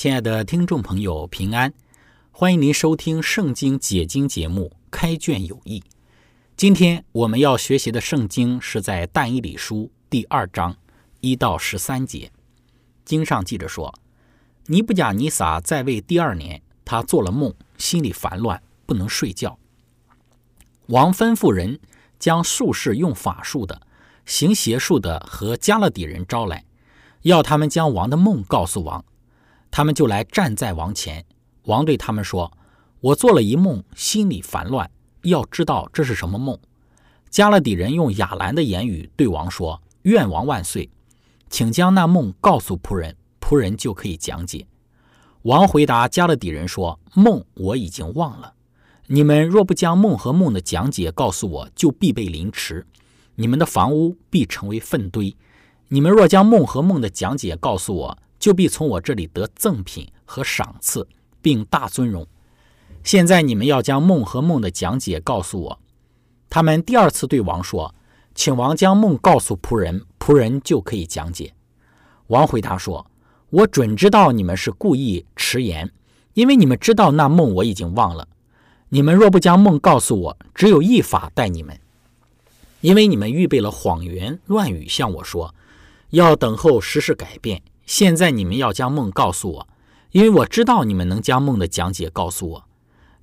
亲爱的听众朋友，平安！欢迎您收听《圣经解经》节目《开卷有益》。今天我们要学习的圣经是在《但以理书》第二章一到十三节。经上记着说：“尼布甲尼撒在位第二年，他做了梦，心里烦乱，不能睡觉。王吩咐人将术士用法术的、行邪术的和加勒底人招来，要他们将王的梦告诉王。”他们就来站在王前，王对他们说：“我做了一梦，心里烦乱，要知道这是什么梦。”加勒底人用亚兰的言语对王说：“愿王万岁，请将那梦告诉仆人，仆人就可以讲解。”王回答加勒底人说：“梦我已经忘了，你们若不将梦和梦的讲解告诉我，就必被凌迟，你们的房屋必成为粪堆。你们若将梦和梦的讲解告诉我。”就必从我这里得赠品和赏赐，并大尊荣。现在你们要将梦和梦的讲解告诉我。他们第二次对王说：“请王将梦告诉仆人，仆人就可以讲解。”王回答说：“我准知道你们是故意迟延，因为你们知道那梦我已经忘了。你们若不将梦告诉我，只有一法待你们，因为你们预备了谎言乱语向我说，要等候时事改变。”现在你们要将梦告诉我，因为我知道你们能将梦的讲解告诉我。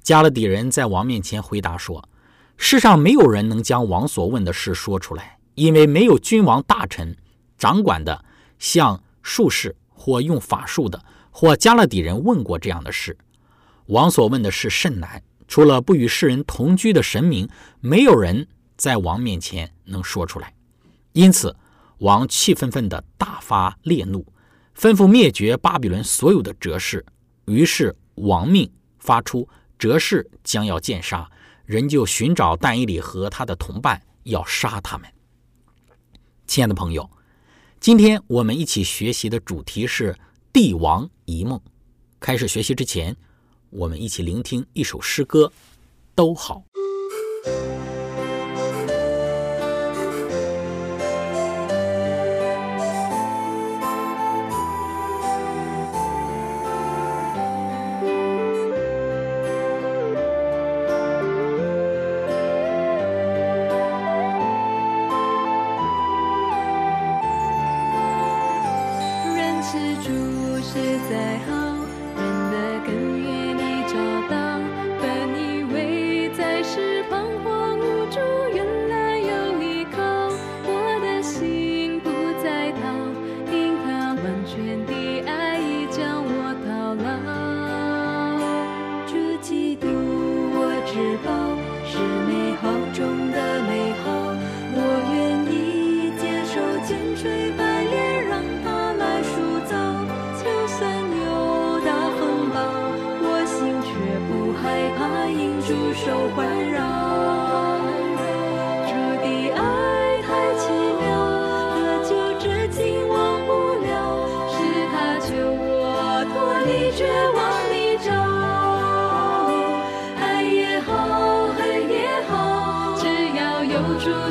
加勒底人在王面前回答说：“世上没有人能将王所问的事说出来，因为没有君王、大臣、掌管的，像术士或用法术的，或加勒底人问过这样的事。王所问的事甚难，除了不与世人同居的神明，没有人在王面前能说出来。因此，王气愤愤地大发烈怒。”吩咐灭绝巴比伦所有的哲士，于是王命发出，哲士将要见杀，人就寻找但以理和他的同伴，要杀他们。亲爱的朋友，今天我们一起学习的主题是帝王一梦。开始学习之前，我们一起聆听一首诗歌，都好。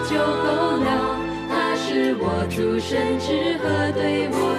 就够了，他是我主神之和对我。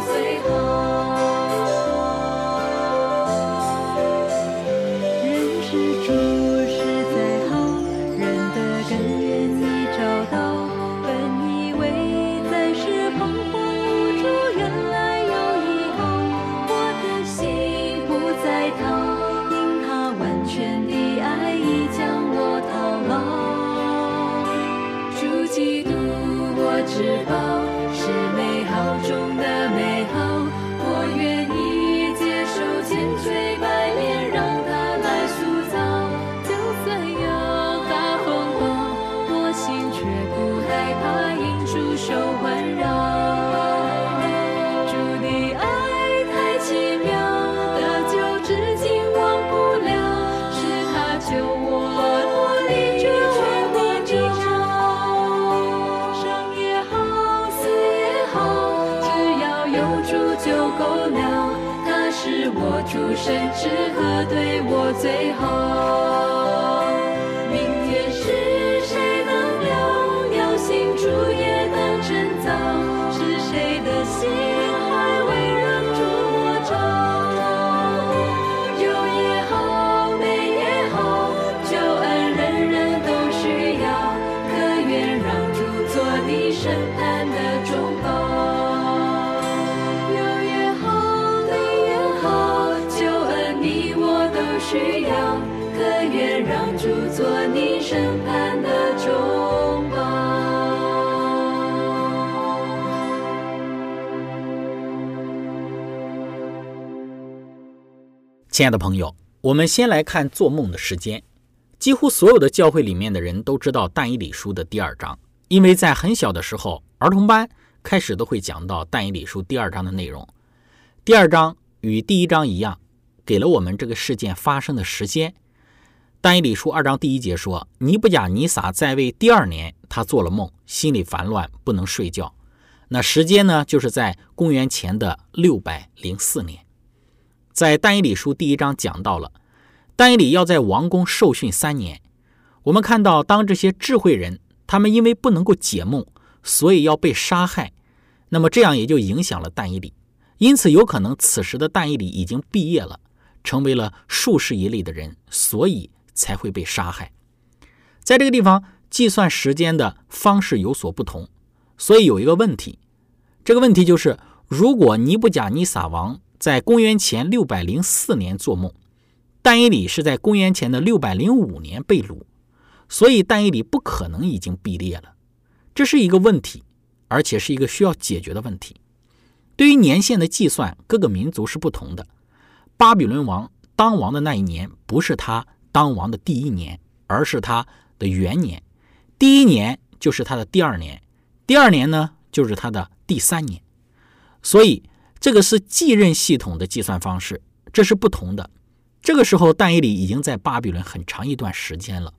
需要，可愿让主做你审判的中保？亲爱的朋友，我们先来看做梦的时间。几乎所有的教会里面的人都知道但以理书的第二章，因为在很小的时候，儿童班开始都会讲到但以理书第二章的内容。第二章与第一章一样，给了我们这个事件发生的时间。但以理书二章第一节说，尼布甲尼撒在位第二年，他做了梦，心里烦乱，不能睡觉。那时间呢，就是在公元前的六百零四年。在但以理书第一章讲到了，但以理要在王宫受训三年。我们看到，当这些智慧人他们因为不能够解梦，所以要被杀害，那么这样也就影响了但以理。因此，有可能此时的但以理已经毕业了，成为了术士一类的人，所以才会被杀害。在这个地方计算时间的方式有所不同，所以有一个问题，这个问题就是，如果尼布甲尼撒王在公元前六百零四年做梦，但以里是在公元前的六百零五年被掳，所以但以里不可能已经毕业了。这是一个问题，而且是一个需要解决的问题。对于年限的计算，各个民族是不同的。巴比伦王当王的那一年，不是他当王的第一年，而是他的元年。第一年就是他的第二年，第二年呢就是他的第三年。所以这个是继任系统的计算方式，这是不同的。这个时候，但以理已经在巴比伦很长一段时间了，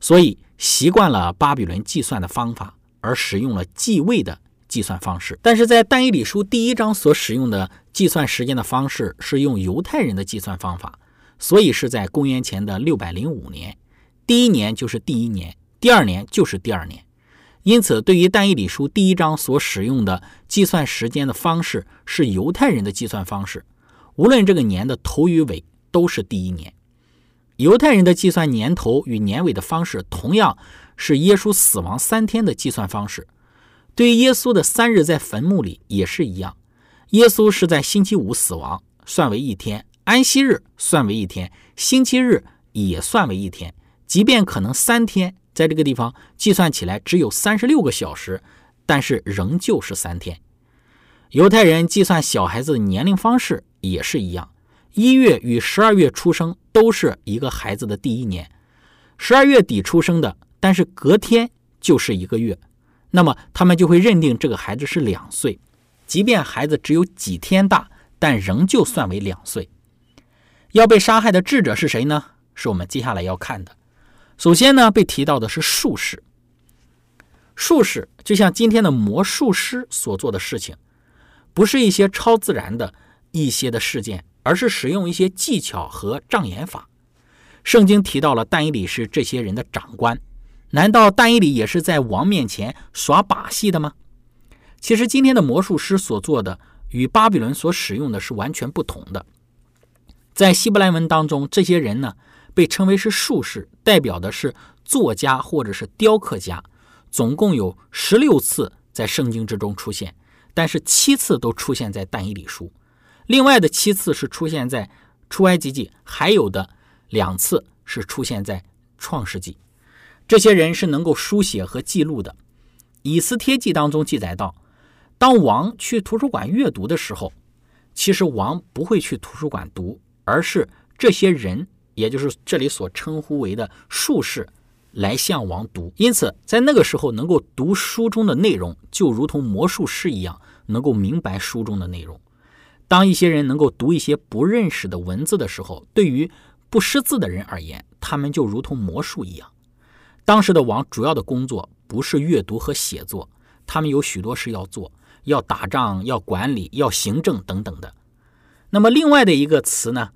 所以习惯了巴比伦计算的方法，而使用了继位的计算方式。但是在但以理书第一章所使用的计算时间的方式是用犹太人的计算方法，所以是在公元前的六百零五年，第一年就是第一年，第二年就是第二年。因此，对于但以理书第一章所使用的计算时间的方式是犹太人的计算方式，无论这个年的头与尾都是第一年。犹太人的计算年头与年尾的方式，同样是耶稣死亡三天的计算方式。对耶稣的三日在坟墓里也是一样，耶稣是在星期五死亡，算为一天；安息日算为一天，星期日也算为一天。即便可能三天，在这个地方计算起来只有三十六个小时，但是仍旧是三天。犹太人计算小孩子的年龄方式也是一样，一月与十二月出生都是一个孩子的第一年，十二月底出生的，但是隔天就是一个月，那么他们就会认定这个孩子是两岁，即便孩子只有几天大，但仍旧算为两岁。要被杀害的智者是谁呢？是我们接下来要看的。首先呢，被提到的是术士。术士就像今天的魔术师所做的事情，不是一些超自然的一些的事件，而是使用一些技巧和障眼法。圣经提到了但以理是这些人的长官，难道但以理也是在王面前耍把戏的吗？其实今天的魔术师所做的与巴比伦所使用的是完全不同的。在希伯来文当中，这些人呢被称为是术士，代表的是作家或者是雕刻家。总共有十六次在圣经之中出现，但是七次都出现在但以理书，另外的七次是出现在出埃及记，还有的两次是出现在创世纪。这些人是能够书写和记录的。以斯帖记当中记载到，当王去图书馆阅读的时候，其实王不会去图书馆读，而是这些人，也就是这里所称呼为的术士。来向王读，因此在那个时候能够读书中的内容，就如同魔术师一样，能够明白书中的内容。当一些人能够读一些不认识的文字的时候，对于不识字的人而言，他们就如同魔术一样。当时的王主要的工作不是阅读和写作，他们有许多事要做，要打仗、要管理、要行政等等的。那么另外的一个词呢，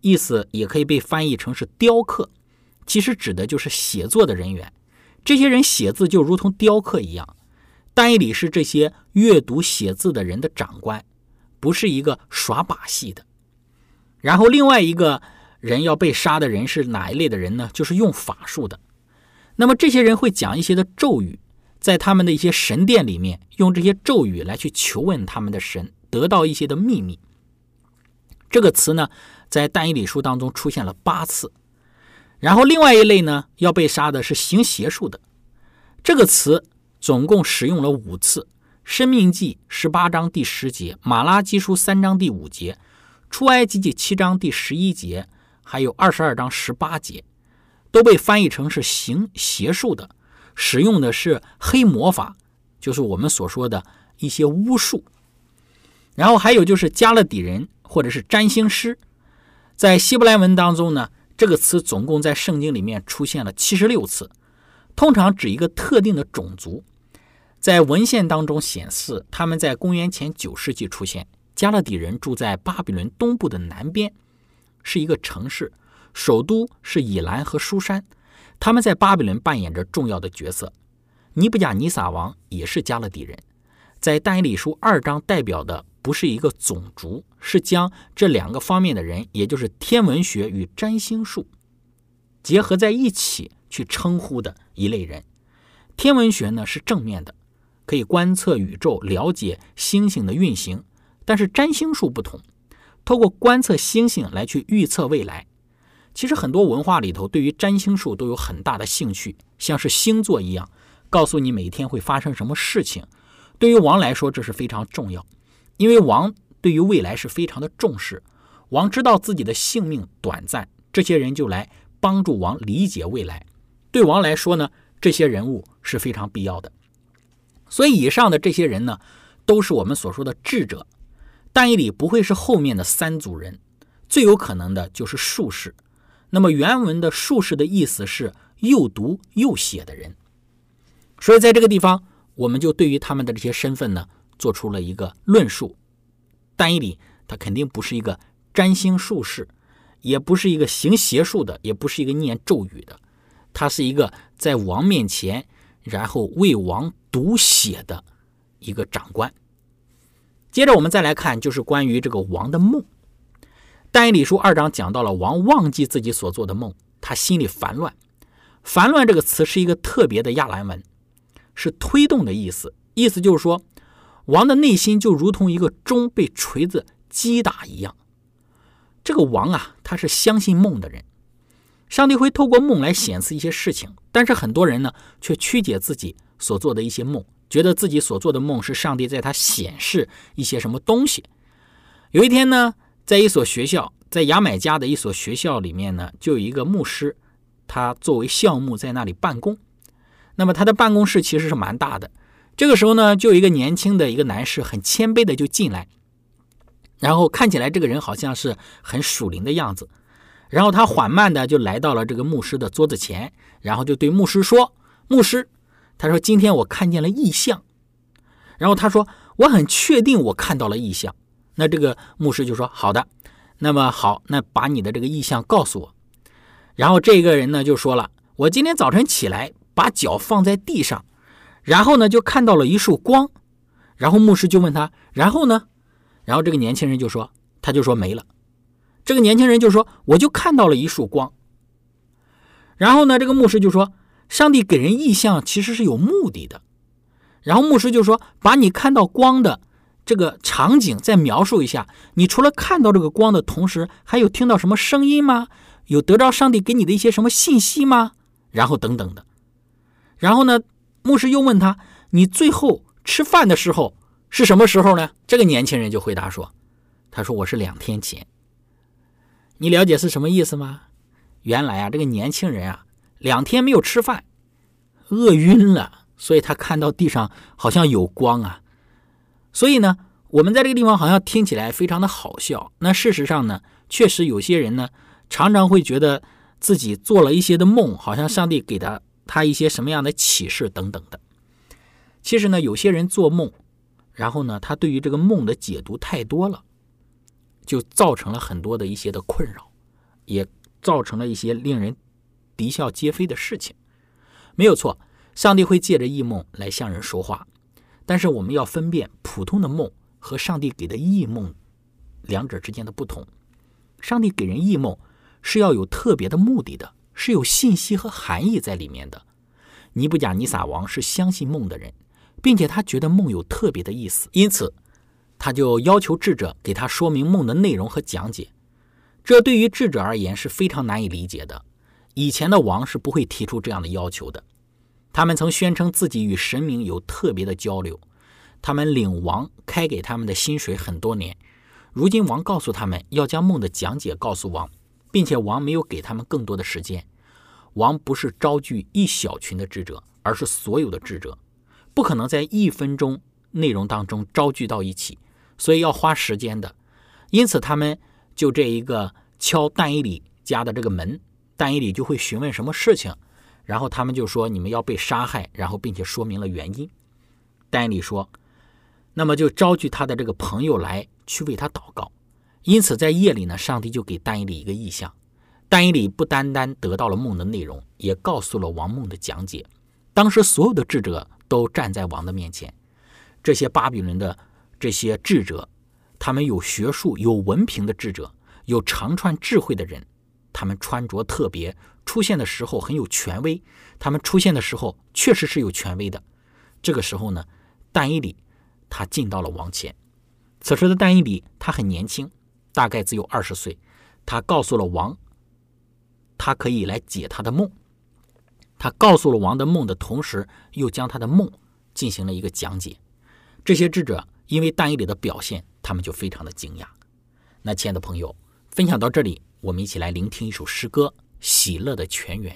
意思也可以被翻译成是雕刻，其实指的就是写作的人员。这些人写字就如同雕刻一样。但以理是这些阅读写字的人的长官，不是一个耍把戏的。然后另外一个人要被杀的人是哪一类的人呢？就是用法术的。那么这些人会讲一些的咒语，在他们的一些神殿里面，用这些咒语来去求问他们的神，得到一些的秘密。这个词呢，在但以理书当中出现了八次。然后另外一类呢，要被杀的是行邪术的。这个词。总共使用了五次，《生命记》十八章第十节，《马拉基书》三章第五节，《出埃及记》七章第十一节，还有二十二章十八节，都被翻译成是行邪术的，使用的是黑魔法，就是我们所说的一些巫术。然后还有就是加勒底人或者是占星师，在希伯来文当中呢，这个词总共在圣经里面出现了七十六次，通常指一个特定的种族。在文献当中显示，他们在公元前九世纪出现。加勒底人住在巴比伦东部的南边，是一个城市，首都是以兰和舒山。他们在巴比伦扮演着重要的角色。尼布甲尼撒王也是加勒底人。在但以理书二章代表的不是一个种族，是将这两个方面的人，也就是天文学与占星术结合在一起去称呼的一类人。天文学呢是正面的。可以观测宇宙，了解星星的运行，但是占星术不同，透过观测星星来去预测未来。其实很多文化里头对于占星术都有很大的兴趣，像是星座一样，告诉你每天会发生什么事情。对于王来说，这是非常重要，因为王对于未来是非常的重视。王知道自己的性命短暂，这些人就来帮助王理解未来。对王来说呢，这些人物是非常必要的。所以，以上的这些人呢，都是我们所说的智者。但一里不会是后面的三组人，最有可能的就是术士。那么原文的术士的意思是又读又写的人。所以，在这个地方，我们就对于他们的这些身份呢，做出了一个论述。但以理他肯定不是一个占星术士，也不是一个行邪术的，也不是一个念咒语的，他是一个在王面前。然后为王读写的一个长官。接着我们再来看，就是关于这个王的梦。但以理书二章讲到了王忘记自己所做的梦，他心里烦乱。烦乱这个词是一个特别的亚兰文，是推动的意思。意思就是说，王的内心就如同一个钟被锤子击打一样。这个王啊，他是相信梦的人。上帝会透过梦来显示一些事情，但是很多人呢却曲解自己所做的一些梦，觉得自己所做的梦是上帝在他显示一些什么东西。有一天呢，在一所学校，在牙买加的一所学校里面呢，就有一个牧师，他作为校牧在那里办公。那么他的办公室其实是蛮大的。这个时候呢，就有一个年轻的一个男士很谦卑的就进来，然后看起来这个人好像是很属灵的样子。然后他缓慢的就来到了这个牧师的桌子前，然后就对牧师说：“牧师，他说今天我看见了异象。”然后他说：“我很确定我看到了异象。”那这个牧师就说：“好的，那么好，那把你的这个意向告诉我。”然后这个人呢就说了：“我今天早晨起来，把脚放在地上，然后呢就看到了一束光。”然后牧师就问他：“然后呢？”然后这个年轻人就说：“他就说没了。”这个年轻人就说：“我就看到了一束光。”然后呢，这个牧师就说：“上帝给人意象其实是有目的的。”然后牧师就说：“把你看到光的这个场景再描述一下。你除了看到这个光的同时，还有听到什么声音吗？有得到上帝给你的一些什么信息吗？然后等等的。然后呢，牧师又问他：“你最后吃饭的时候是什么时候呢？”这个年轻人就回答说：“他说我是两天前。”你了解是什么意思吗？原来啊，这个年轻人啊，两天没有吃饭，饿晕了，所以他看到地上好像有光啊。所以呢，我们在这个地方好像听起来非常的好笑。那事实上呢，确实有些人呢，常常会觉得自己做了一些的梦，好像上帝给他他一些什么样的启示等等的。其实呢，有些人做梦，然后呢，他对于这个梦的解读太多了，就造成了很多的一些的困扰，也造成了一些令人啼笑皆非的事情。没有错，上帝会借着异梦来向人说话，但是我们要分辨普通的梦和上帝给的异梦两者之间的不同。上帝给人异梦是要有特别的目的的，是有信息和含义在里面的。尼布甲尼撒王是相信梦的人。并且他觉得梦有特别的意思，因此他就要求智者给他说明梦的内容和讲解。这对于智者而言是非常难以理解的。以前的王是不会提出这样的要求的。他们曾宣称自己与神明有特别的交流，他们领王开给他们的薪水很多年。如今王告诉他们要将梦的讲解告诉王，并且王没有给他们更多的时间。王不是招聚一小群的智者，而是所有的智者。不可能在一分钟内容当中招聚到一起，所以要花时间的。因此，他们就这一个敲但以里家的这个门，但以里就会询问什么事情，然后他们就说你们要被杀害，然后并且说明了原因。丹尼里说，那么就招聚他的这个朋友来去为他祷告。因此，在夜里呢，上帝就给丹尼里一个意象。丹尼里不单单得到了梦的内容，也告诉了王梦的讲解。当时所有的智者。都站在王的面前，这些巴比伦的这些智者，他们有学术、有文凭的智者，有长串智慧的人，他们穿着特别，出现的时候很有权威。他们出现的时候确实是有权威的。这个时候呢，但伊里他进到了王前。此时的但伊里他很年轻，大概只有二十岁。他告诉了王，他可以来解他的梦。他告诉了王的梦的同时，又将他的梦进行了一个讲解。这些智者因为但伊里的表现，他们就非常的惊讶。那亲爱的朋友，分享到这里，我们一起来聆听一首诗歌《喜乐的泉源》。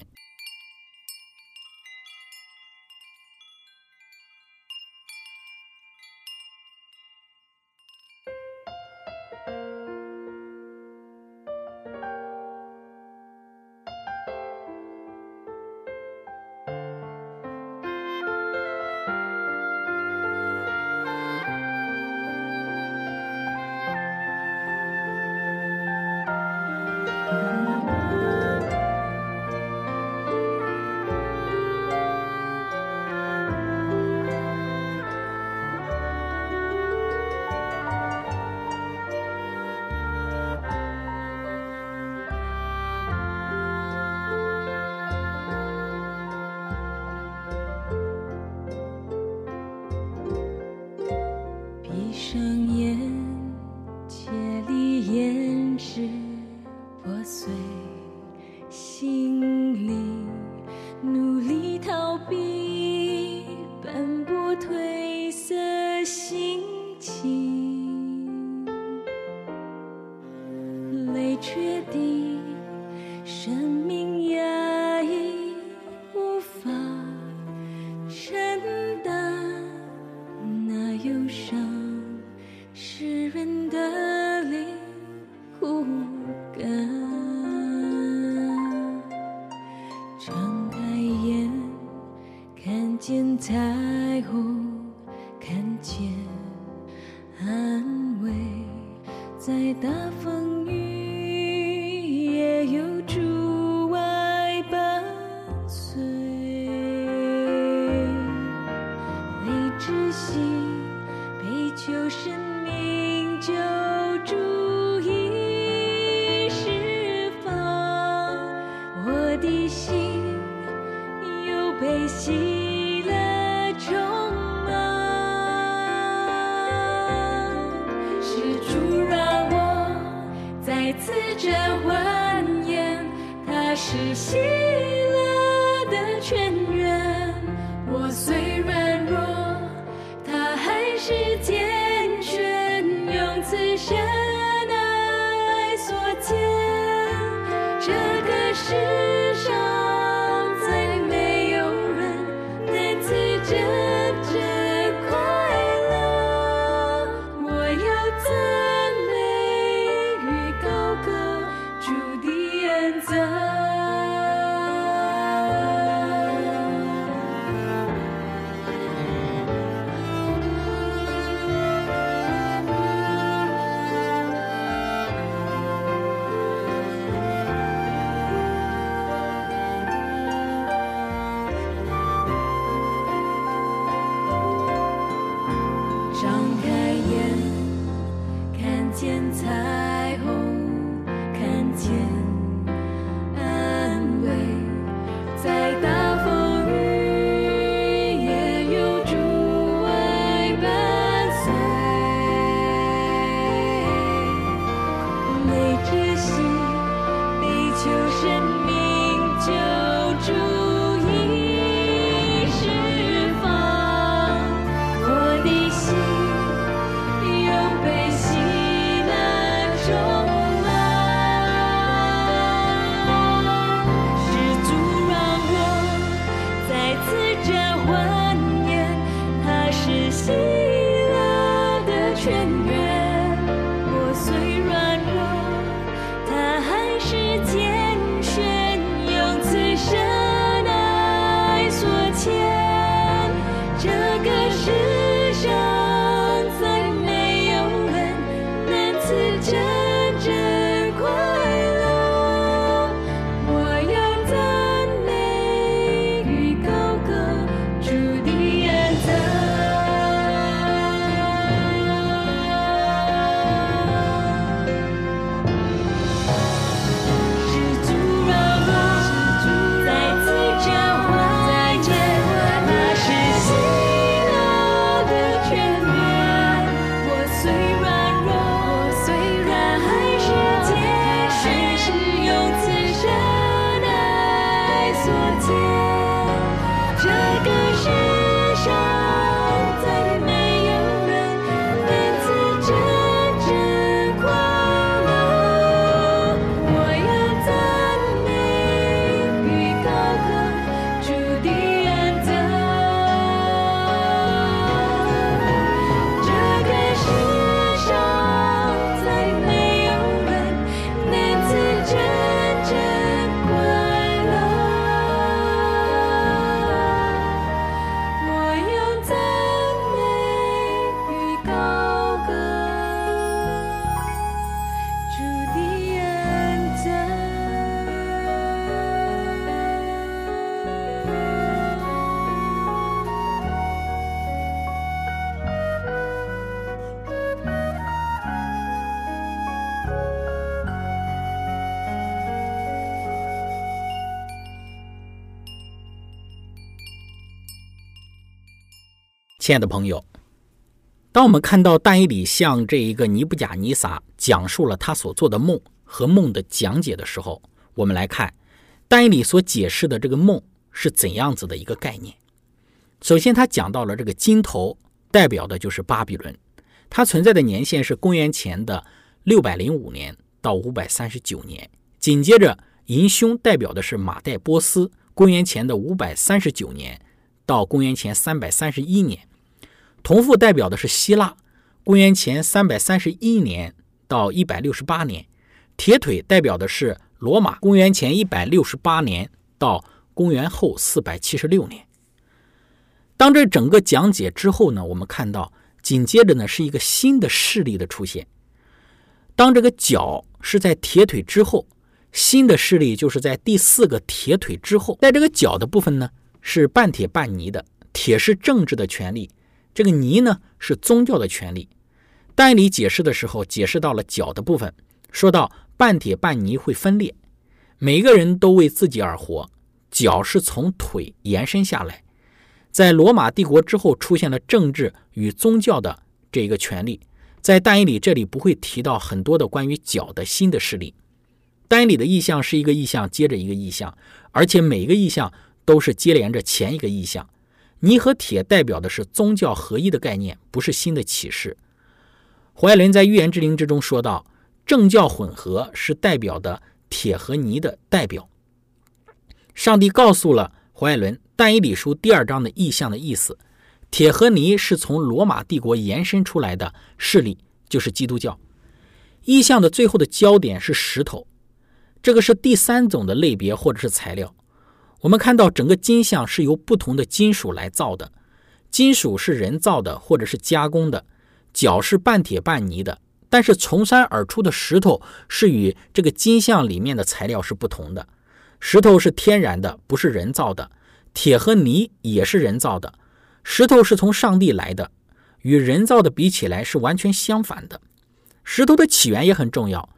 亲爱的朋友，当我们看到但以理向这一个尼布甲尼撒讲述了他所做的梦和梦的讲解的时候，我们来看但以理所解释的这个梦是怎样子的一个概念。首先，他讲到了这个金头代表的就是巴比伦，它存在的年限是公元前的六百零五年到五百三十九年。紧接着，银胸代表的是马代波斯，公元前的五百三十九年到公元前三百三十一年。铜父代表的是希腊，公元前三百三十一年到一百六十八年；铁腿代表的是罗马，公元前一百六十八年到公元后四百七十六年。当这整个讲解之后呢，我们看到紧接着呢是一个新的势力的出现。当这个角是在铁腿之后，新的势力就是在第四个铁腿之后。在这个角的部分呢，是半铁半泥的，铁是政治的权利。这个泥呢是宗教的权利。但以理解释的时候，解释到了脚的部分，说到半铁半泥会分裂，每个人都为自己而活。脚是从腿延伸下来，在罗马帝国之后出现了政治与宗教的这一个权利。在但以理这里不会提到很多的关于脚的新的事例。但以理的意象是一个意象接着一个意象，而且每一个意象都是接连着前一个意象。泥和铁代表的是宗教合一的概念，不是新的启示。怀爱伦在《预言之灵》之中说到，政教混合是代表的铁和泥的代表。上帝告诉了怀爱伦《但以理书》第二章的意象的意思：铁和泥是从罗马帝国延伸出来的势力，就是基督教。意象的最后的焦点是石头，这个是第三种的类别或者是材料。我们看到整个金像是由不同的金属来造的，金属是人造的或者是加工的，脚是半铁半泥的。但是从山而出的石头是与这个金像里面的材料是不同的，石头是天然的，不是人造的；铁和泥也是人造的，石头是从上帝来的，与人造的比起来是完全相反的。石头的起源也很重要，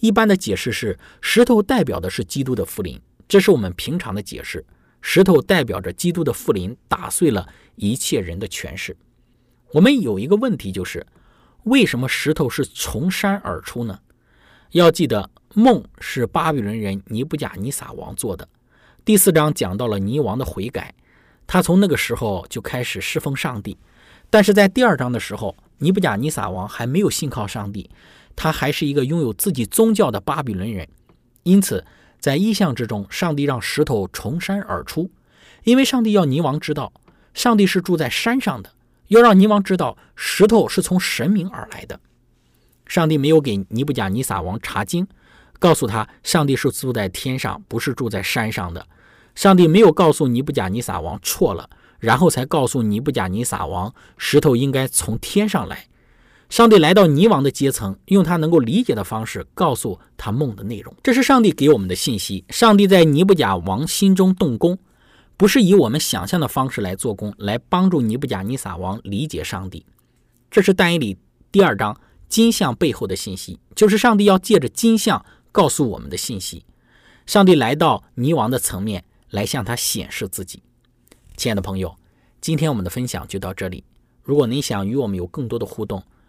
一般的解释是石头代表的是基督的福临。这是我们平常的解释，石头代表着基督的复临，打碎了一切人的权势。我们有一个问题，就是为什么石头是从山而出呢？要记得，梦是巴比伦人尼布甲尼撒王做的。第四章讲到了尼王的悔改，他从那个时候就开始侍奉上帝。但是在第二章的时候，尼布甲尼撒王还没有信靠上帝，他还是一个拥有自己宗教的巴比伦人，因此。在意象之中，上帝让石头从山而出，因为上帝要尼王知道，上帝是住在山上的，要让尼王知道石头是从神明而来的。上帝没有给尼布甲尼撒王查经，告诉他上帝是住在天上，不是住在山上的。上帝没有告诉尼布甲尼撒王错了，然后才告诉尼布甲尼撒王石头应该从天上来。上帝来到尼王的阶层，用他能够理解的方式告诉他梦的内容。这是上帝给我们的信息。上帝在尼布甲王心中动工，不是以我们想象的方式来做工，来帮助尼布甲尼撒王理解上帝。这是但以理第二章金像背后的信息，就是上帝要借着金像告诉我们的信息。上帝来到尼王的层面，来向他显示自己。亲爱的朋友，今天我们的分享就到这里。如果您想与我们有更多的互动，